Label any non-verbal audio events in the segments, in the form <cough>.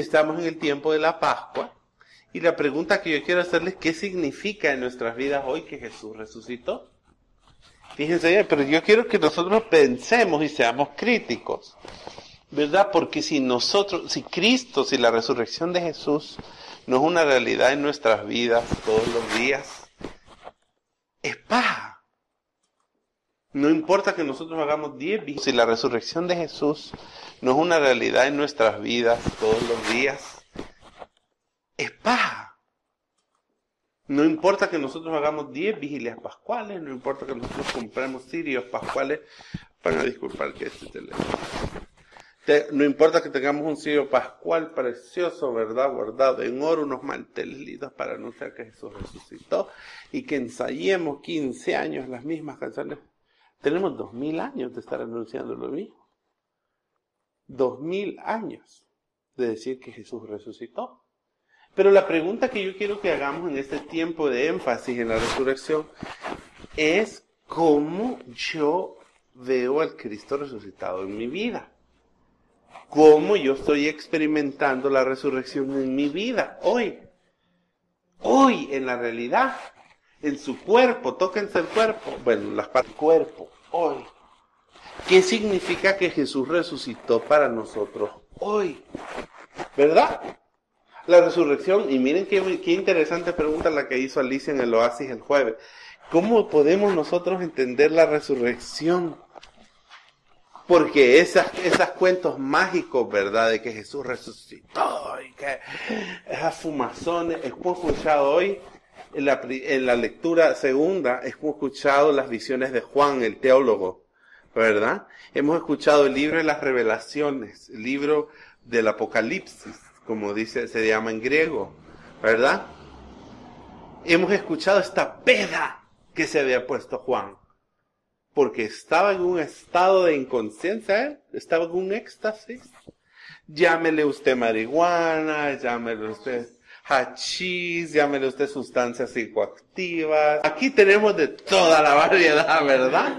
estamos en el tiempo de la Pascua y la pregunta que yo quiero hacerles, ¿qué significa en nuestras vidas hoy que Jesús resucitó? Fíjense, pero yo quiero que nosotros pensemos y seamos críticos, ¿verdad? Porque si nosotros, si Cristo, si la resurrección de Jesús no es una realidad en nuestras vidas todos los días, es paja. No importa que nosotros hagamos 10 si la resurrección de Jesús no es una realidad en nuestras vidas todos los días, es paja. No importa que nosotros hagamos 10 vigilias pascuales, no importa que nosotros compremos cirios pascuales, van a disculpar que este teléfono. No importa que tengamos un cirio pascual precioso, ¿verdad? Guardado en oro, unos manteles lindos para anunciar que Jesús resucitó y que ensayemos 15 años las mismas canciones tenemos dos mil años de estar anunciando lo mismo. Dos mil años de decir que Jesús resucitó. Pero la pregunta que yo quiero que hagamos en este tiempo de énfasis en la resurrección es cómo yo veo al Cristo resucitado en mi vida. Cómo yo estoy experimentando la resurrección en mi vida hoy. Hoy en la realidad en su cuerpo, tóquense el cuerpo, bueno, las partes del cuerpo, hoy. ¿Qué significa que Jesús resucitó para nosotros hoy? ¿Verdad? La resurrección, y miren qué, qué interesante pregunta la que hizo Alicia en el oasis el jueves. ¿Cómo podemos nosotros entender la resurrección? Porque esas, esos cuentos mágicos, ¿verdad? De que Jesús resucitó y que esas fumazones, es escuchado hoy en la, lectura segunda hemos escuchado las visiones de Juan, el teólogo, ¿verdad? Hemos escuchado el libro de las revelaciones, el libro del Apocalipsis, como dice, se llama en griego, ¿verdad? Hemos escuchado esta peda que se había puesto Juan, porque estaba en un estado de inconsciencia, estaba en un éxtasis. Llámele usted marihuana, llámele usted hachís, llámele usted sustancias psicoactivas. Aquí tenemos de toda la variedad, ¿verdad?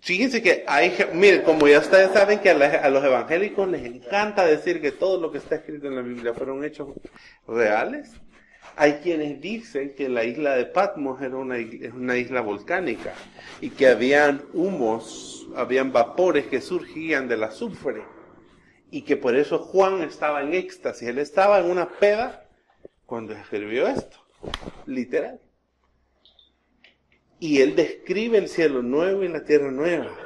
Fíjense que hay, miren, como ya ustedes saben que a, los evangélicos les encanta decir que todo lo que está escrito en la Biblia fueron hechos reales. Hay quienes dicen que la isla de Patmos era una, una isla volcánica y que habían humos, habían vapores que surgían de la azufre y que por eso Juan estaba en éxtasis. Él estaba en una peda cuando escribió esto, literal. Y él describe el cielo nuevo y la tierra nueva.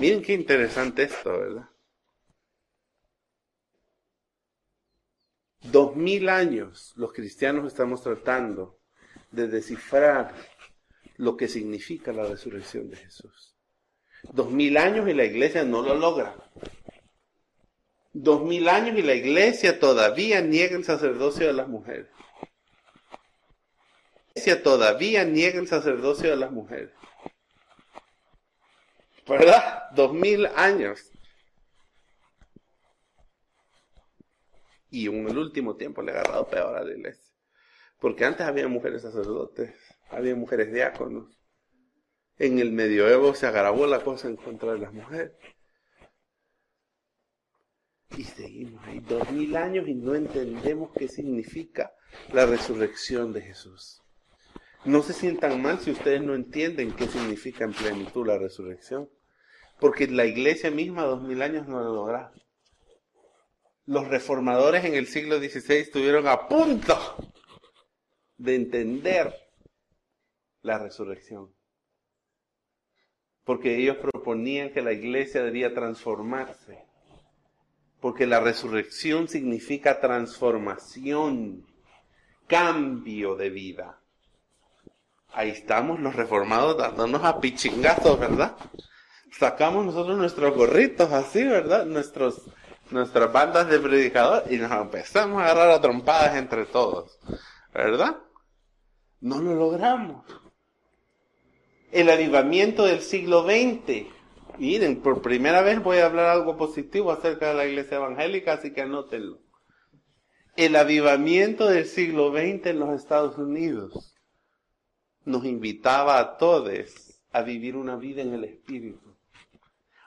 Miren qué interesante esto, ¿verdad? Dos mil años los cristianos estamos tratando de descifrar lo que significa la resurrección de Jesús. Dos mil años y la iglesia no lo logra. Dos mil años y la iglesia todavía niega el sacerdocio de las mujeres. La iglesia todavía niega el sacerdocio de las mujeres. ¿Verdad? Dos mil años. Y en el último tiempo le ha agarrado peor a la iglesia. Porque antes había mujeres sacerdotes, había mujeres diáconos. En el medioevo se agravó la cosa en contra de las mujeres. Y seguimos ahí dos mil años y no entendemos qué significa la resurrección de Jesús. No se sientan mal si ustedes no entienden qué significa en plenitud la resurrección. Porque la iglesia misma dos mil años no lo lograron. Los reformadores en el siglo XVI estuvieron a punto de entender la resurrección. Porque ellos proponían que la iglesia debía transformarse porque la resurrección significa transformación, cambio de vida. Ahí estamos los reformados dándonos a pichingazos, ¿verdad? Sacamos nosotros nuestros gorritos así, ¿verdad? Nuestros, nuestras bandas de predicador y nos empezamos a agarrar a trompadas entre todos, ¿verdad? No lo logramos. El avivamiento del siglo XX Miren, por primera vez voy a hablar algo positivo acerca de la iglesia evangélica, así que anótenlo. El avivamiento del siglo XX en los Estados Unidos nos invitaba a todos a vivir una vida en el Espíritu.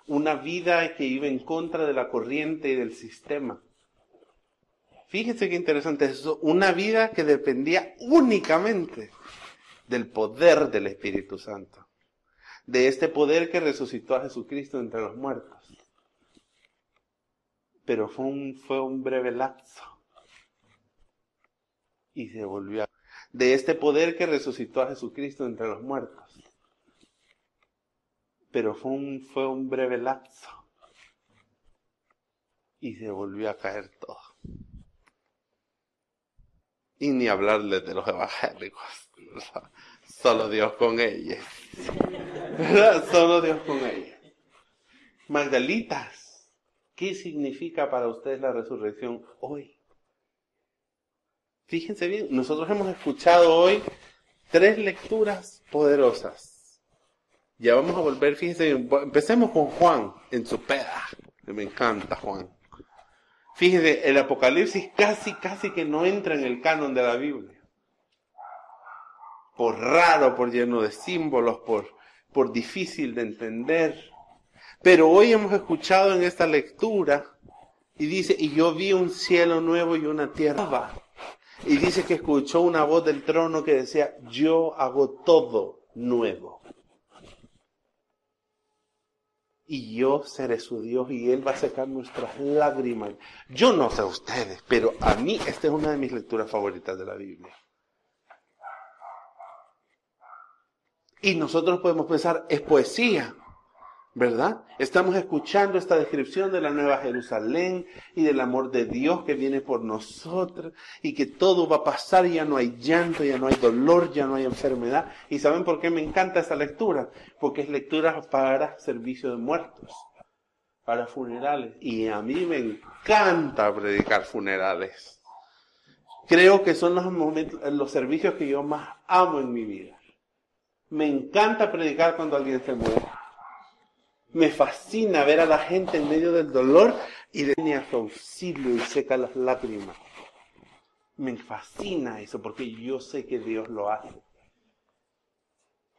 una vida que iba en contra de la corriente y del sistema. Fíjense qué interesante es eso, una vida que dependía únicamente del poder del Espíritu Santo, de este poder que resucitó a Jesucristo entre los muertos. Pero fue un, fue un breve lapso y se volvió a... De este poder que resucitó a Jesucristo entre los muertos pero fue un, fue un breve lapso y se volvió a caer todo. Y ni hablarles de los evangélicos. <laughs> Solo Dios con ellos. Solo Dios con ellos. Magdalitas, ¿qué significa para ustedes la resurrección hoy? Fíjense bien, nosotros hemos escuchado hoy tres lecturas poderosas ya vamos a volver, fíjense, empecemos con Juan en su peda. Me encanta Juan. Fíjense, el Apocalipsis casi, casi que no entra en el canon de la Biblia. Por raro, por lleno de símbolos, por, por difícil de entender. Pero hoy hemos escuchado en esta lectura y dice, y yo vi un cielo nuevo y una tierra nueva. Y dice que escuchó una voz del trono que decía, yo hago todo nuevo. y yo seré su Dios y Él va a secar nuestras lágrimas. Yo no sé ustedes, pero a mí esta es una de mis lecturas favoritas de la Biblia. Y nosotros podemos pensar, es poesía. ¿verdad? Estamos escuchando esta descripción de la Nueva Jerusalén y del amor de Dios que viene por nosotros y que todo va a pasar, ya no hay llanto, ya no hay dolor, ya no hay enfermedad. ¿Y saben por qué me encanta esa lectura? Porque es lectura para servicio de muertos, para funerales. Y a mí me encanta predicar funerales. Creo que son los momentos, los servicios que yo más amo en mi vida. Me encanta predicar cuando alguien se muere me fascina ver a la gente en medio del dolor y viene a su auxilio y seca las lágrimas. Me fascina eso porque yo sé que Dios lo hace.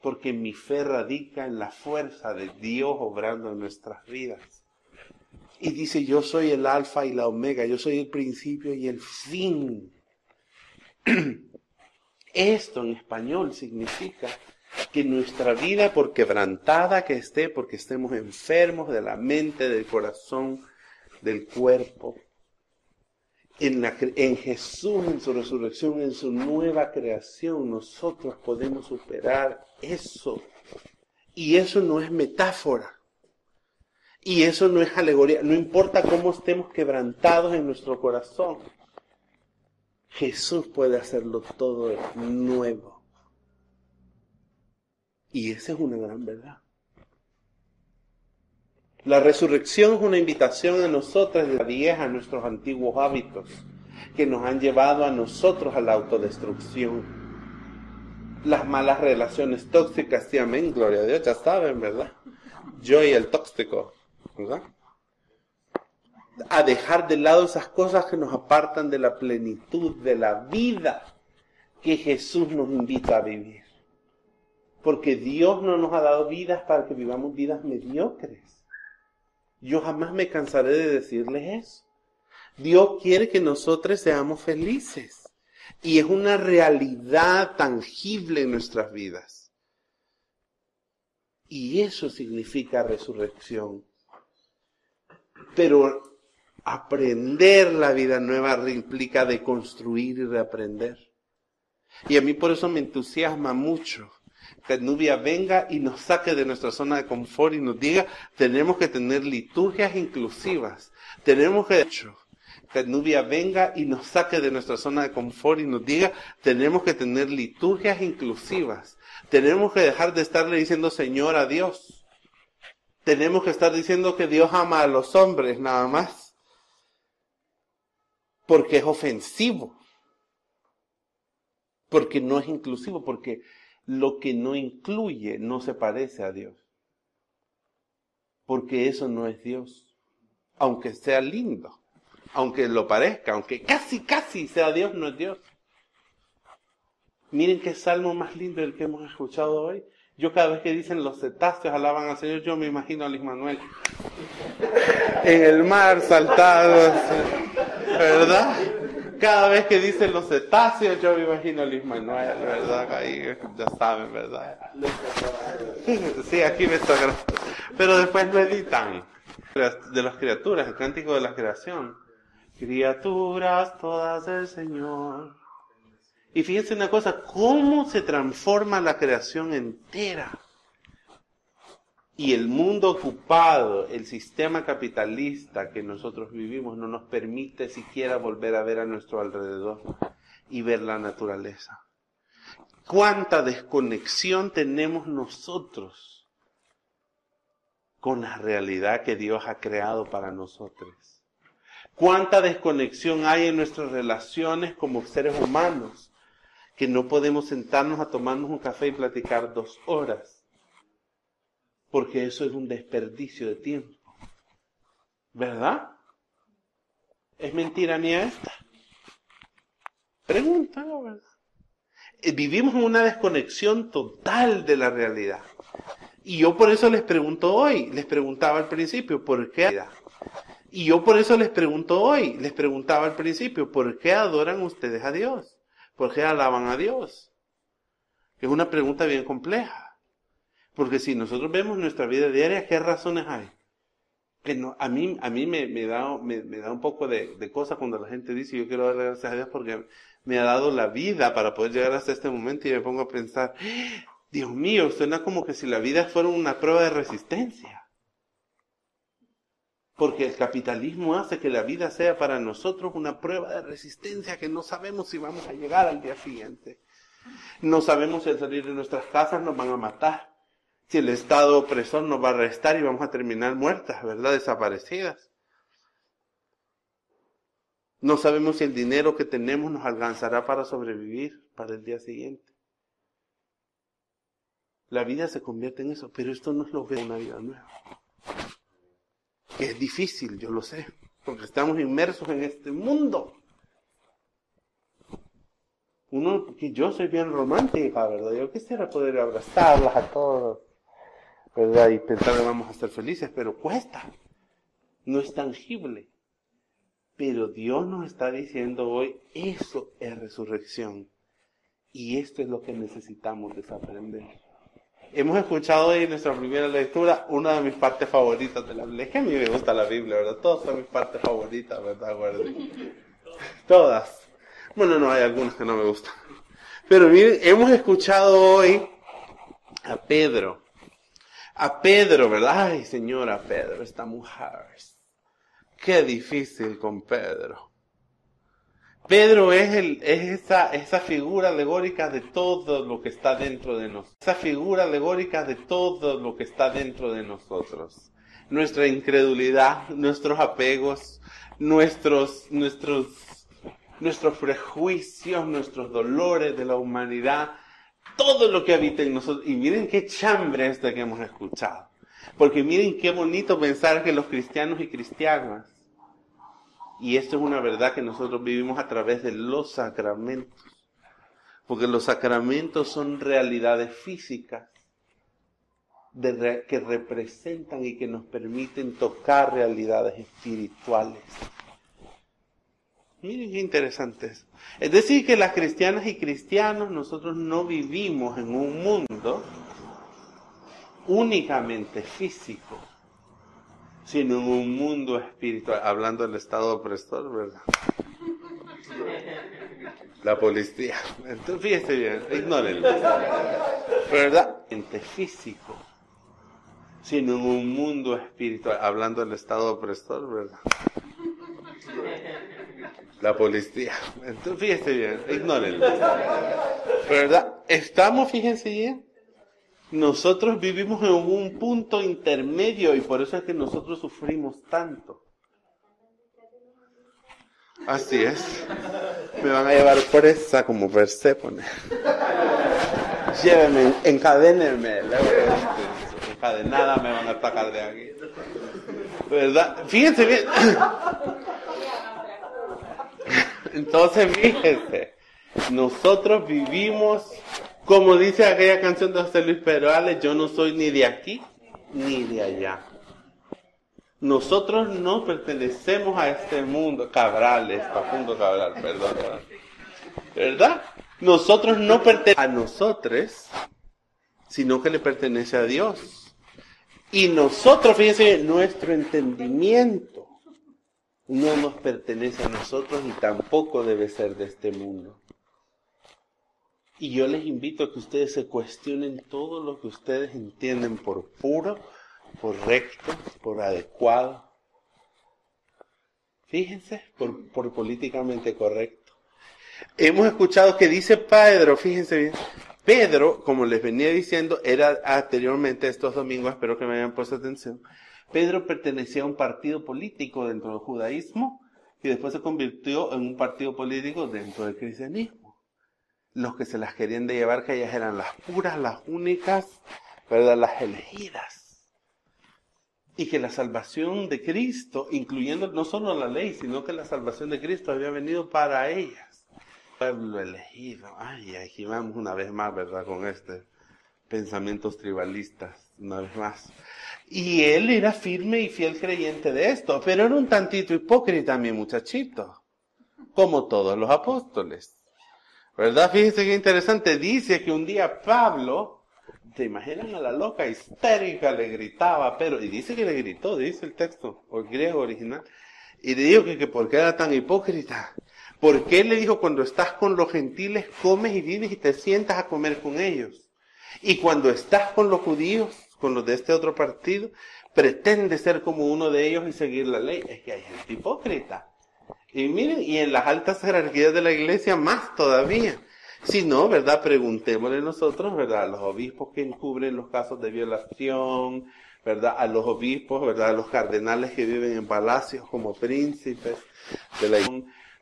Porque mi fe radica en la fuerza de Dios obrando en nuestras vidas. Y dice, yo soy el alfa y la omega, yo soy el principio y el fin. <clears throat> Esto en español significa que nuestra vida, por quebrantada que esté, porque estemos enfermos de la mente, del corazón, del cuerpo, en, en Jesús, en su resurrección, en su nueva creación, nosotros podemos superar eso. Y eso no es metáfora. Y eso no es alegoría. No importa cómo estemos quebrantados en nuestro corazón. Jesús puede hacerlo todo nuevo. Y esa es una gran verdad. La resurrección es una invitación a nosotros de la vieja, a nuestros antiguos hábitos, que nos han llevado a nosotros a la autodestrucción. Las malas relaciones tóxicas, sí, amén, gloria a Dios, ya saben, ¿verdad? Yo y el tóxico, ¿verdad? A dejar de lado esas cosas que nos apartan de la plenitud de la vida que Jesús nos invita a vivir. Porque Dios no nos ha dado vidas para que vivamos vidas mediocres. Yo jamás me cansaré de decirles eso. Dios quiere que nosotros seamos felices. Y es una realidad tangible en nuestras vidas. Y eso significa resurrección. Pero aprender la vida nueva implica de construir y reaprender. Y a mí por eso me entusiasma mucho que Nubia venga y nos saque de nuestra zona de confort y nos diga, tenemos que tener liturgias inclusivas. Tenemos que, que Nubia venga y nos saque de nuestra zona de confort y nos diga, tenemos que tener liturgias inclusivas. Tenemos que dejar de estarle diciendo Señor a Dios. Tenemos que estar diciendo que Dios ama a los hombres nada más. Porque es ofensivo. Porque no es inclusivo, porque lo que no incluye no se parece a Dios. Porque eso no es Dios. Aunque sea lindo, aunque lo parezca, aunque casi, casi sea Dios, no es Dios. Miren qué salmo más lindo el que hemos escuchado hoy. Yo cada vez que dicen los cetáceos alaban al Señor, yo me imagino a Luis Manuel en el mar saltado, ¿verdad? Cada vez que dicen los cetáceos, yo me imagino a Luis Manuel, ¿verdad? Ahí ya saben, ¿verdad? <laughs> Sí, aquí me toca. Pero después meditan de las criaturas, el cántico de la creación. Criaturas todas del Señor. Y fíjense una cosa, cómo se transforma la creación entera. Y el mundo ocupado, el sistema capitalista que nosotros vivimos no nos permite siquiera volver a ver a nuestro alrededor y ver la naturaleza. ¿Cuánta desconexión tenemos nosotros con la realidad que Dios ha creado para nosotros? ¿Cuánta desconexión hay en nuestras relaciones como seres humanos que no podemos sentarnos a tomarnos un café y platicar dos horas? Porque eso es un desperdicio de tiempo. ¿Verdad? ¿Es mentira mía esta? Pregúntalo, ¿verdad? Eh, vivimos en una desconexión total de la realidad. Y yo por eso les pregunto hoy, les preguntaba al principio, ¿por qué? Y yo por eso les pregunto hoy, les preguntaba al principio, ¿por qué adoran ustedes a Dios? ¿Por qué alaban a Dios? Es una pregunta bien compleja. Porque si nosotros vemos nuestra vida diaria, ¿qué razones hay? Que no, a mí, a mí me, me da, me, da un poco de, de cosa cuando la gente dice yo quiero darle gracias a Dios porque me ha dado la vida para poder llegar hasta este momento y me pongo a pensar, Dios mío, suena como que si la vida fuera una prueba de resistencia. Porque el capitalismo hace que la vida sea para nosotros una prueba de resistencia que no sabemos si vamos a llegar al día siguiente. No sabemos si al salir de nuestras casas nos van a matar si el Estado opresor nos va a arrestar y vamos a terminar muertas, ¿verdad? Desaparecidas. No sabemos si el dinero que tenemos nos alcanzará para sobrevivir para el día siguiente. La vida se convierte en eso, pero esto no es lo que es una vida nueva. Que es difícil, yo lo sé, porque estamos inmersos en este mundo. Uno, que yo soy bien romántica, ¿verdad? Yo quisiera poder abrazarlas a todos ¿verdad? Y pensar que vamos a ser felices, pero cuesta. No es tangible. Pero Dios nos está diciendo hoy, eso es resurrección. Y esto es lo que necesitamos desaprender. Hemos escuchado hoy en nuestra primera lectura una de mis partes favoritas de la Biblia. Es que a mí me gusta la Biblia, ¿verdad? Todas son mis partes favoritas, ¿verdad? Todas. Bueno, no, hay algunas que no me gustan. Pero miren, hemos escuchado hoy a Pedro a Pedro, ¿verdad? Ay, señora Pedro, esta mujer. Qué difícil con Pedro. Pedro es, el, es esa, esa figura alegórica de todo lo que está dentro de nosotros. Esa figura alegórica de todo lo que está dentro de nosotros. Nuestra incredulidad, nuestros apegos, nuestros, nuestros, nuestros prejuicios, nuestros dolores de la humanidad, todo lo que habita en nosotros. Y miren qué chambre esta que hemos escuchado. Porque miren qué bonito pensar que los cristianos y cristianas, y esto es una verdad que nosotros vivimos a través de los sacramentos, porque los sacramentos son realidades físicas que representan y que nos permiten tocar realidades espirituales. Miren qué interesante eso. Es decir, que las cristianas y cristianos, nosotros no vivimos en un mundo únicamente físico, sino en un mundo espiritual, hablando del estado opresor, ¿verdad? La policía. Entonces, fíjese bien, ignórenlo. ¿Verdad? físico, sino en un mundo espiritual, hablando del estado opresor, ¿verdad? La policía. Entonces, fíjense bien, ignórenlo. ¿Verdad? Estamos, fíjense bien, nosotros vivimos en un punto intermedio y por eso es que nosotros sufrimos tanto. Así es. Me van a llevar presa como Perséfone. Llévenme, encadénenme. Encadenada me van a sacar de aquí. ¿Verdad? Fíjense bien. Entonces, fíjense, nosotros vivimos Como dice aquella canción de José Luis Perales, yo no soy ni de aquí ni de allá. Nosotros no pertenecemos a este mundo. Cabrales, Facundo Cabral, perdón. ¿Verdad? Nosotros no pertenecemos a nosotros, sino que le pertenece a Dios. Y nosotros, fíjense, nuestro entendimiento no nos pertenece a nosotros y tampoco debe ser de este mundo. Y yo les invito a que ustedes se cuestionen todo lo que ustedes entienden por puro, correcto, por adecuado. Fíjense, por, por políticamente correcto. Hemos escuchado que dice Pedro, fíjense bien, Pedro, como les venía diciendo, era anteriormente estos domingos, espero que me hayan puesto atención, Pedro pertenecía a un partido político dentro del judaísmo y después se convirtió en un partido político dentro del cristianismo. Los que se las querían llevar, que ellas eran las puras, las únicas, ¿verdad? Las elegidas. Y que la salvación de Cristo, incluyendo no solo la ley, sino que la salvación de Cristo había venido para ellas. Pueblo elegido. Ay, aquí vamos una vez más, ¿verdad? Con este pensamientos tribalistas, una vez más. Y él era firme y fiel creyente de esto, pero era un tantito hipócrita mi muchachito, como todos los apóstoles. ¿Verdad? Fíjense qué interesante. Dice que un día Pablo, ¿te imaginan a la loca histérica? Le gritaba, pero, y dice que le gritó, dice el texto, el griego original, y le dijo que, que por qué era tan hipócrita. ¿Por qué le dijo cuando estás con los gentiles comes y vives y te sientas a comer con ellos? Y cuando estás con los judíos, con los de este otro partido, pretende ser como uno de ellos y seguir la ley. Es que hay gente hipócrita. Y miren, y en las altas jerarquías de la iglesia más todavía. Si no, ¿verdad? Preguntémosle nosotros, ¿verdad? A los obispos que encubren los casos de violación, ¿verdad? A los obispos, ¿verdad? A los cardenales que viven en palacios como príncipes de la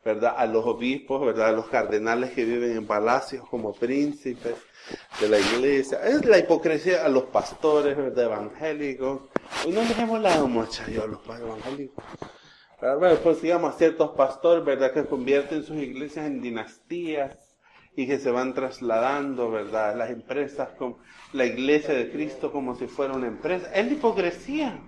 ¿verdad? A los obispos, ¿verdad? A los cardenales que viven en palacios como príncipes de la iglesia. Es la hipocresía a los pastores, ¿verdad? Evangélicos. Y no dejemos la muchachos a los evangélicos. Bueno, pues digamos a ciertos pastores, ¿verdad? Que convierten sus iglesias en dinastías y que se van trasladando, ¿verdad? Las empresas con la iglesia de Cristo como si fuera una empresa. Es la hipocresía.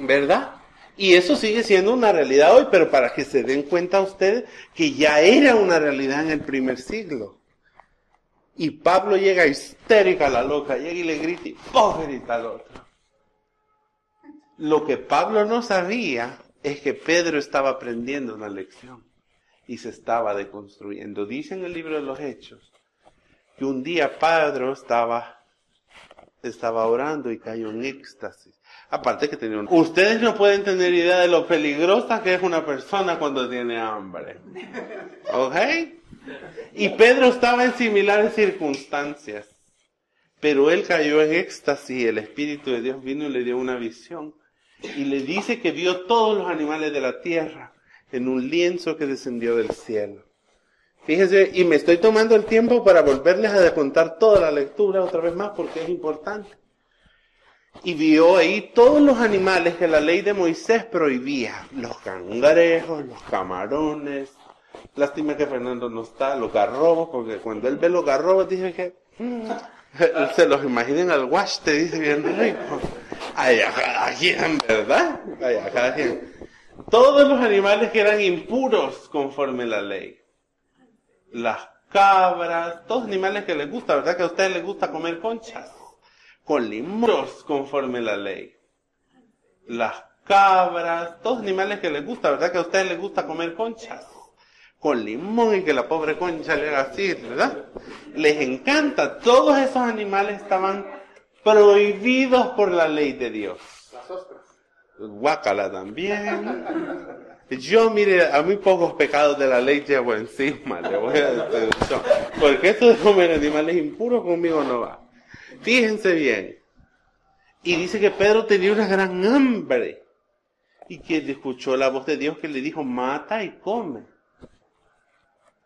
¿Verdad? Y eso sigue siendo una realidad hoy, pero para que se den cuenta ustedes que ya era una realidad en el primer siglo. Y Pablo llega histérica a la loca, llega y le grita, grita al otro. Lo que Pablo no sabía es que Pedro estaba aprendiendo una lección y se estaba deconstruyendo. Dice en el libro de los Hechos que un día Pedro estaba, estaba orando y cayó en éxtasis. Aparte que tenía un... Ustedes no pueden tener idea de lo peligrosa que es una persona cuando tiene hambre. ¿Ok? Y Pedro estaba en similares circunstancias. Pero él cayó en éxtasis y el Espíritu de Dios vino y le dio una visión. Y le dice que vio todos los animales de la tierra en un lienzo que descendió del cielo. Fíjense, y me estoy tomando el tiempo para volverles a contar toda la lectura otra vez más porque es importante. Y vio ahí todos los animales que la ley de Moisés prohibía. Los cangrejos, los camarones, Lástima que Fernando no está, los garrobos, porque cuando él ve los garrobos dice que mm, <laughs> se los imaginen al wash, te dice bien rico. Ay, a quien, ¿verdad? Ay, a quien. Todos los animales que eran impuros conforme la ley. Las cabras, todos animales que les gusta, ¿verdad? Que a ustedes les gusta comer conchas. Con limos conforme la ley. Las cabras, todos animales que les gusta, ¿verdad? Que a ustedes les gusta comer conchas con limón y que la pobre concha le haga así, ¿verdad? Les encanta. Todos esos animales estaban prohibidos por la ley de Dios. Las ostras. Guácala también. Yo, mire, a muy pocos pecados de la ley llevo encima, le voy a decir Porque esto de comer animales impuros conmigo no va. Fíjense bien. Y dice que Pedro tenía una gran hambre. Y que escuchó la voz de Dios que le dijo, mata y come.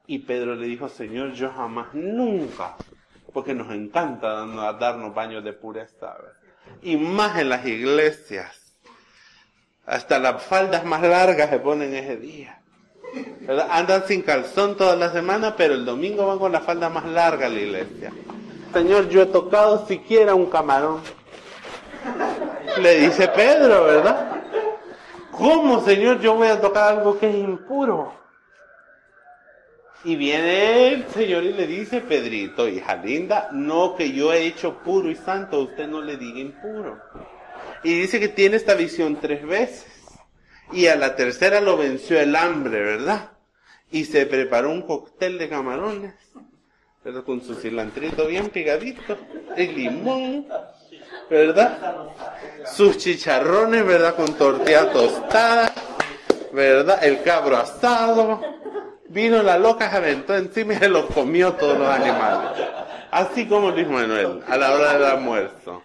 Y Pedro le dijo, Señor, yo jamás, nunca, porque nos encanta darnos baños de pureza, y más en las iglesias. Hasta las faldas más largas se ponen ese día. Andan sin calzón toda la semana, pero el domingo van con la falda más larga a la iglesia. Señor, yo he tocado siquiera un camarón. Le dice Pedro, ¿verdad? ¿Cómo, Señor, yo voy a tocar algo que es impuro? Y viene el Señor y le dice, Pedrito, hija linda, no que yo he hecho puro y santo, usted no le diga impuro. Y dice que tiene esta visión tres veces. Y a la tercera lo venció el hambre, ¿verdad? Y se preparó un cóctel de camarones, ¿verdad? Con su cilantrito bien pegadito, el limón, ¿verdad? Sus chicharrones, ¿verdad? Con tortilla tostada, ¿verdad? El cabro asado. Vino la loca, se aventó encima y se lo comió todos los animales. Así como Luis Manuel, a la hora del almuerzo.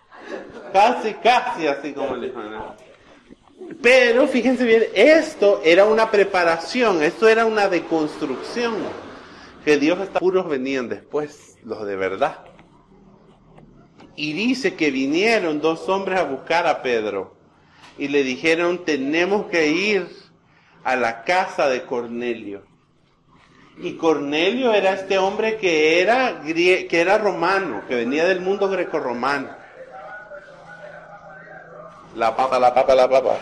Casi, casi así como Luis Manuel. Pero fíjense bien, esto era una preparación, esto era una deconstrucción. Que Dios está puros venían después, los de verdad. Y dice que vinieron dos hombres a buscar a Pedro y le dijeron, tenemos que ir a la casa de Cornelio. Y Cornelio era este hombre que era, que era romano, que venía del mundo grecorromano. La papa, la papa, la papa.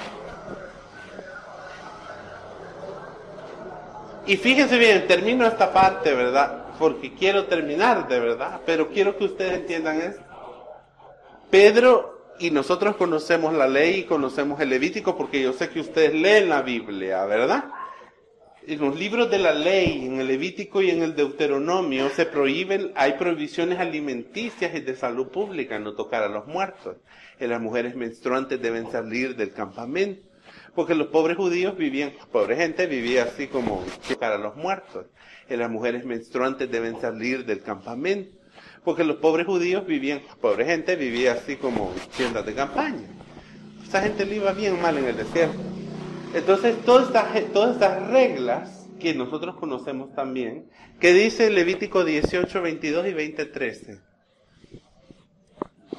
Y fíjense bien, termino esta parte, ¿verdad? Porque quiero terminar, de verdad, pero quiero que ustedes entiendan esto. Pedro y nosotros conocemos la ley y conocemos el Levítico porque yo sé que ustedes leen la Biblia, ¿verdad? En los libros de la ley, en el Levítico y en el Deuteronomio, se prohíben, hay prohibiciones alimenticias y de salud pública, no tocar a los muertos. Y las mujeres menstruantes deben salir del campamento. Porque los pobres judíos vivían, pobre gente vivía así como tocar a los muertos. Y las mujeres menstruantes deben salir del campamento. Porque los pobres judíos vivían, pobre gente vivía así como tiendas de campaña. Esa gente le iba bien mal en el desierto. Entonces, todas estas, todas estas reglas que nosotros conocemos también, que dice Levítico 18, 22 y 20, 13.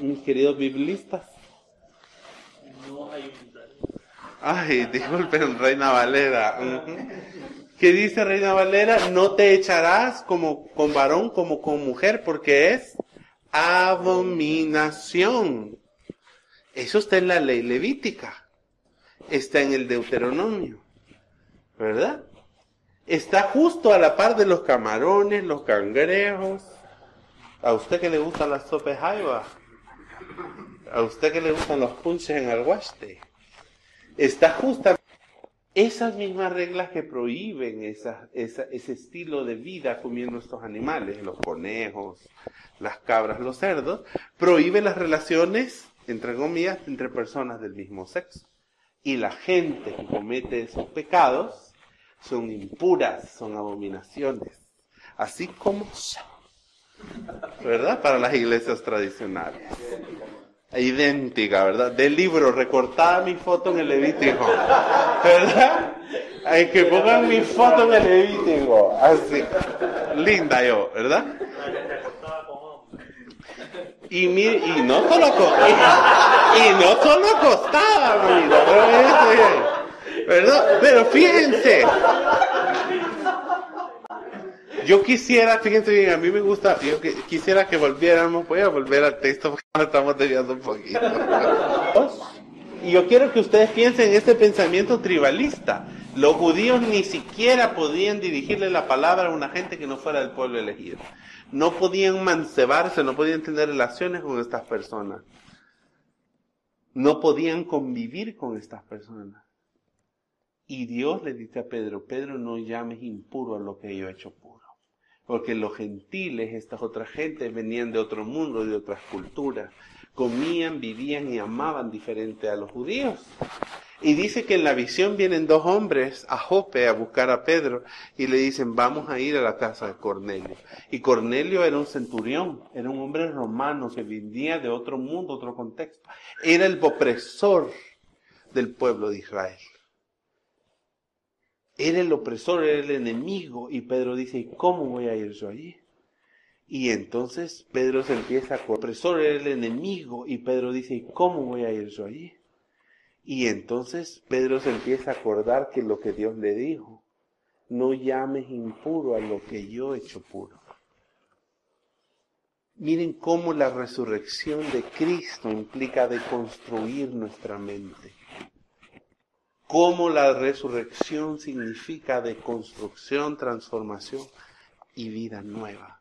Mis queridos biblistas. No hay un Ay, disculpen, Reina Valera. ¿Qué dice Reina Valera? No te echarás como con varón como con mujer, porque es abominación. Eso está en la ley levítica. Está en el Deuteronomio. ¿Verdad? Está justo a la par de los camarones, los cangrejos. ¿A usted que le gustan las sopes jaiba? ¿A usted que le gustan los punches en alguaste? Está justamente esas mismas reglas que prohíben ese estilo de vida comiendo estos animales, los conejos, las cabras, los cerdos, prohíben las relaciones, entre comillas, entre personas del mismo sexo. Y la gente que comete esos pecados son impuras, son abominaciones, así como son, ¿verdad? Para las iglesias tradicionales idéntica, ¿verdad? Del libro, recortada mi foto en el Levítico, ¿verdad? Hay que pongan mi foto en el Levítico, así, linda yo, ¿verdad? Y, mi, y no solo y, no solo acostada, ¿verdad? Pero fíjense, yo quisiera, fíjense bien, a mí me gusta, yo quisiera que volviéramos, voy a volver al texto porque nos estamos desviando un poquito. Y yo quiero que ustedes piensen en este pensamiento tribalista. Los judíos ni siquiera podían dirigirle la palabra a una gente que no fuera del pueblo elegido. No podían mancebarse, no podían tener relaciones con estas personas. No podían convivir con estas personas. Y Dios le dice a Pedro, Pedro, no llames impuro a lo que yo he hecho porque los gentiles, estas otras gentes, venían de otro mundo, de otras culturas, comían, vivían y amaban diferente a los judíos. Y dice que en la visión vienen dos hombres a Jope a buscar a Pedro y le dicen, vamos a ir a la casa de Cornelio. Y Cornelio era un centurión, era un hombre romano que venía de otro mundo, otro contexto. Era el opresor del pueblo de Israel. Era el opresor, era el enemigo. Y Pedro dice, ¿y cómo voy a ir yo allí? Y entonces Pedro se empieza a... El opresor era el enemigo. Y Pedro dice, ¿y cómo voy a ir yo allí? Y entonces Pedro se empieza a acordar que lo que Dios le dijo, no llames impuro a lo que yo he hecho puro. Miren cómo la resurrección de Cristo implica deconstruir nuestra mente. Cómo la resurrección significa deconstrucción, transformación y vida nueva.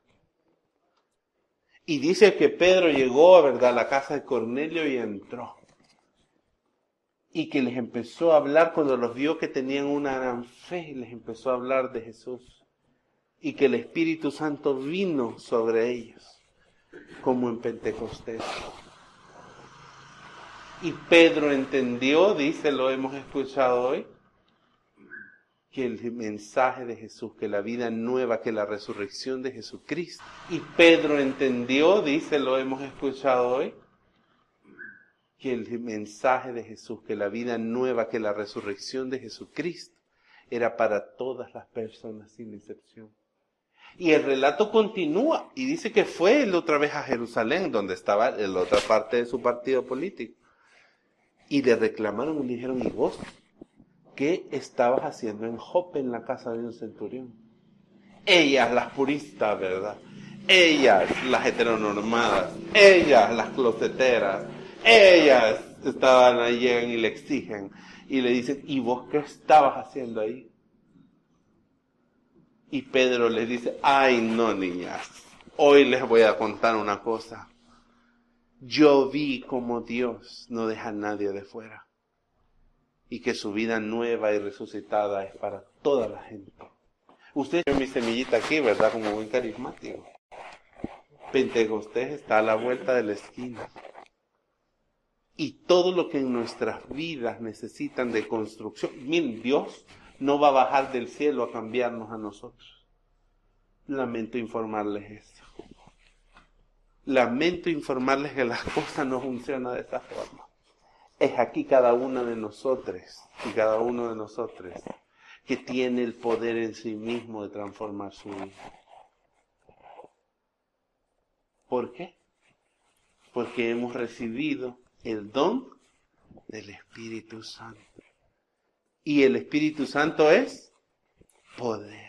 Y dice que Pedro llegó, ¿verdad?, a la casa de Cornelio y entró. Y que les empezó a hablar cuando los vio que tenían una gran fe, les empezó a hablar de Jesús. Y que el Espíritu Santo vino sobre ellos, como en Pentecostés. Y Pedro entendió, dice, lo hemos escuchado hoy, que el mensaje de Jesús, que la vida nueva, que la resurrección de Jesucristo. Y Pedro entendió, dice, lo hemos escuchado hoy, que el mensaje de Jesús, que la vida nueva, que la resurrección de Jesucristo era para todas las personas sin excepción. Y el relato continúa y dice que fue él otra vez a Jerusalén, donde estaba la otra parte de su partido político. Y le reclamaron y le dijeron, ¿y vos ¿qué estabas haciendo en Jope en la casa de un centurión? Ellas, las puristas, ¿verdad? Ellas, las heteronormadas, ellas, las closeteras, ellas estaban ahí, llegan y le exigen y le dicen, ¿y vos qué estabas haciendo ahí? Y Pedro les dice, ay no niñas, hoy les voy a contar una cosa. Yo vi como Dios no deja a nadie de fuera y que su vida nueva y resucitada es para toda la gente. Usted tiene mi semillita aquí, ¿verdad? Como buen carismático. Pentecostés está a la vuelta de la esquina. Y todo lo que en nuestras vidas necesitan de construcción, miren, Dios no va a bajar del cielo a cambiarnos a nosotros. Lamento informarles esto. Lamento informarles que las <laughs> cosas no funcionan de esa forma es aquí cada una de nosotros y cada uno de nosotros que tiene el poder en sí mismo de transformar su vida. ¿Por qué? Porque hemos recibido el don del Espíritu Santo. Y el Espíritu Santo es poder.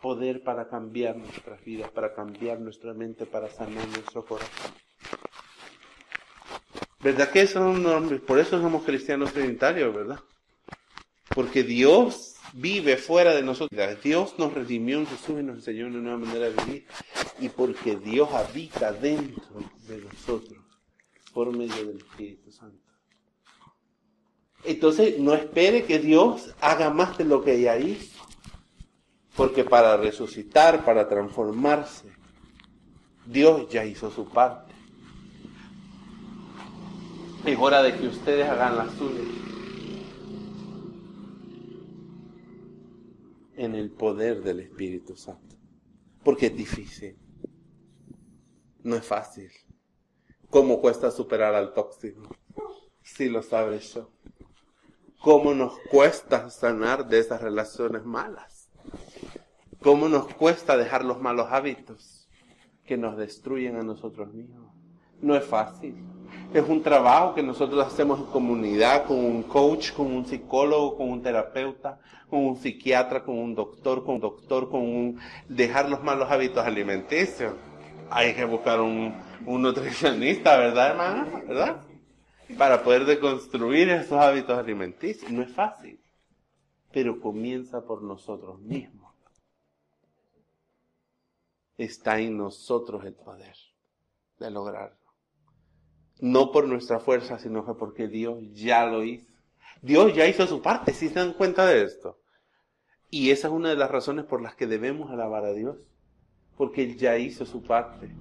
Poder para cambiar nuestras vidas, para cambiar nuestra mente, para sanar nuestro corazón. ¿Verdad que eso por eso somos cristianos trinitarios, verdad? Porque Dios vive fuera de nosotros. Dios nos redimió en Jesús y nos enseñó una nueva manera de vivir. Y porque Dios habita dentro de nosotros por medio del Espíritu Santo. Entonces, no espere que Dios haga más de lo que ya hizo. Porque para resucitar, para transformarse, Dios ya hizo su parte. Es hora de que ustedes hagan las suyas. En el poder del Espíritu Santo. Porque es difícil. No es fácil. ¿Cómo cuesta superar al tóxico? Si lo sabes yo. ¿Cómo nos cuesta sanar de esas relaciones malas? ¿Cómo nos cuesta dejar los malos hábitos que nos destruyen a nosotros mismos? No es fácil. Es un trabajo que nosotros hacemos en comunidad, con un coach, con un psicólogo, con un terapeuta, con un psiquiatra, con un doctor, con un doctor, con un dejar los malos hábitos alimenticios. Hay que buscar un, nutricionista, ¿verdad, hermana? ¿Verdad? Para poder deconstruir esos hábitos alimenticios. No es fácil, pero comienza por nosotros mismos. Está en nosotros el poder de lograrlo. No por nuestra fuerza, sino que porque Dios ya lo hizo. Dios ya hizo su parte, si se dan cuenta de esto. Y esa es una de las razones por las que debemos alabar a Dios. Porque Él ya hizo su parte.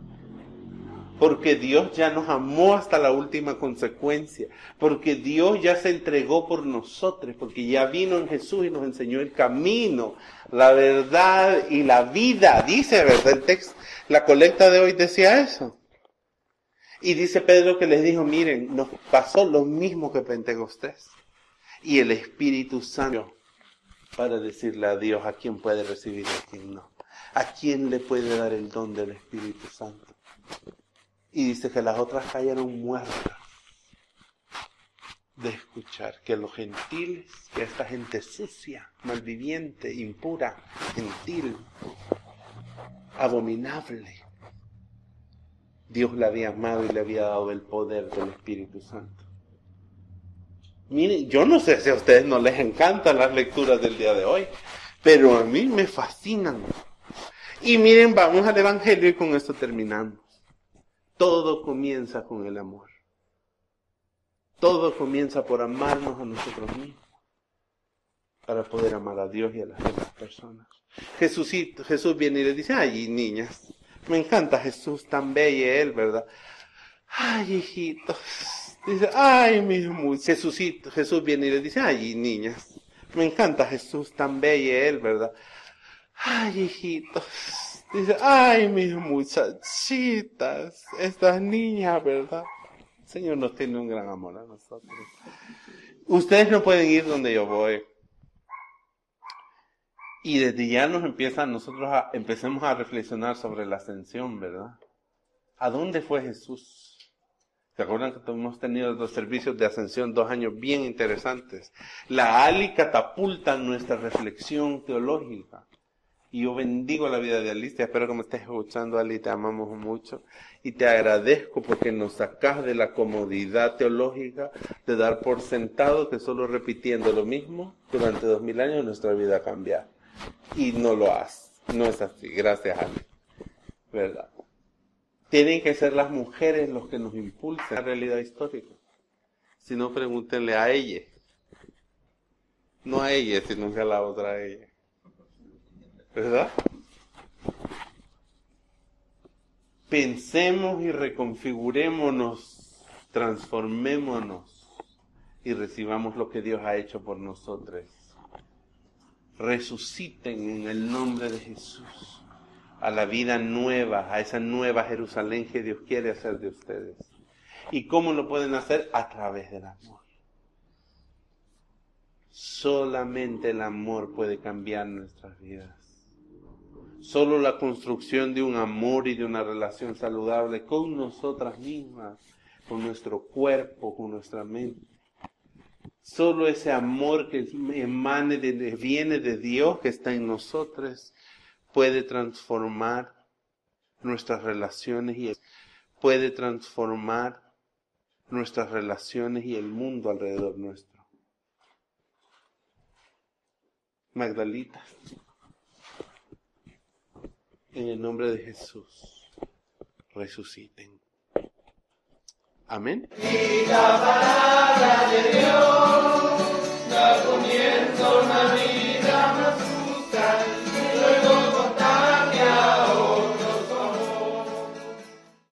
Porque Dios ya nos amó hasta la última consecuencia. Porque Dios ya se entregó por nosotros. Porque ya vino en Jesús y nos enseñó el camino, la verdad y la vida. Dice, ¿verdad? El texto, la colecta de hoy decía eso. Y dice Pedro que les dijo, miren, nos pasó lo mismo que Pentecostés. Y el Espíritu Santo para decirle a Dios a quién puede recibir y a quién no. A quién le puede dar el don del Espíritu Santo. Y dice que las otras cayeron muertas. de escuchar que los gentiles, que esta gente sucia, malviviente, impura, gentil, abominable, Dios le había amado y le había dado el poder del Espíritu Santo. Miren, yo no sé si a ustedes no les encantan las lecturas del día de hoy, pero a mí me fascinan. Y miren, vamos al Evangelio y con esto terminamos. Todo comienza con el amor. Todo comienza por amarnos a nosotros mismos para poder amar a Dios y a las demás personas. Jesús, Jesús viene y le dice, ay niñas, me encanta Jesús, tan bello él, ¿verdad? Ay hijitos, dice, ay mi Jesús, Jesús viene y le dice, ay niñas, me encanta Jesús, tan bello él, ¿verdad? Ay hijitos, dice, ay mis muchachitas, estas niñas, ¿verdad? Señor nos tiene un gran amor a nosotros. Ustedes no pueden ir donde yo voy. Y desde ya nos empiezan, nosotros a, empecemos a reflexionar sobre la ascensión, ¿verdad? ¿A dónde fue Jesús? ¿Se acuerdan que hemos tenido dos servicios de ascensión, dos años bien interesantes? La Ali catapulta nuestra reflexión teológica. Y yo bendigo la vida de Alicia. Espero que me estés escuchando, Ali. Te amamos mucho. Y te agradezco porque nos sacas de la comodidad teológica de dar por sentado que solo repitiendo lo mismo durante dos mil años nuestra vida ha cambiado. Y no lo hace. No es así. Gracias, Ali. ¿Verdad? Tienen que ser las mujeres los que nos impulsen a la realidad histórica. Si no, pregúntenle a ella. No a ella, sino a la otra a ella. ¿Verdad? Pensemos y reconfigurémonos, transformémonos y recibamos lo que Dios ha hecho por nosotros. Resuciten en el nombre de Jesús a la vida nueva, a esa nueva Jerusalén que Dios quiere hacer de ustedes. ¿Y cómo lo pueden hacer? A través del amor. Solamente el amor puede cambiar nuestras vidas. Solo la construcción de un amor y de una relación saludable con nosotras mismas, con nuestro cuerpo, con nuestra mente. Solo ese amor que emane de, viene de Dios que está en nosotros puede transformar nuestras relaciones y puede transformar nuestras relaciones y el mundo alrededor nuestro. Magdalita en el nombre de Jesús resuciten. Amén. Y la palabra de Dios da comienzo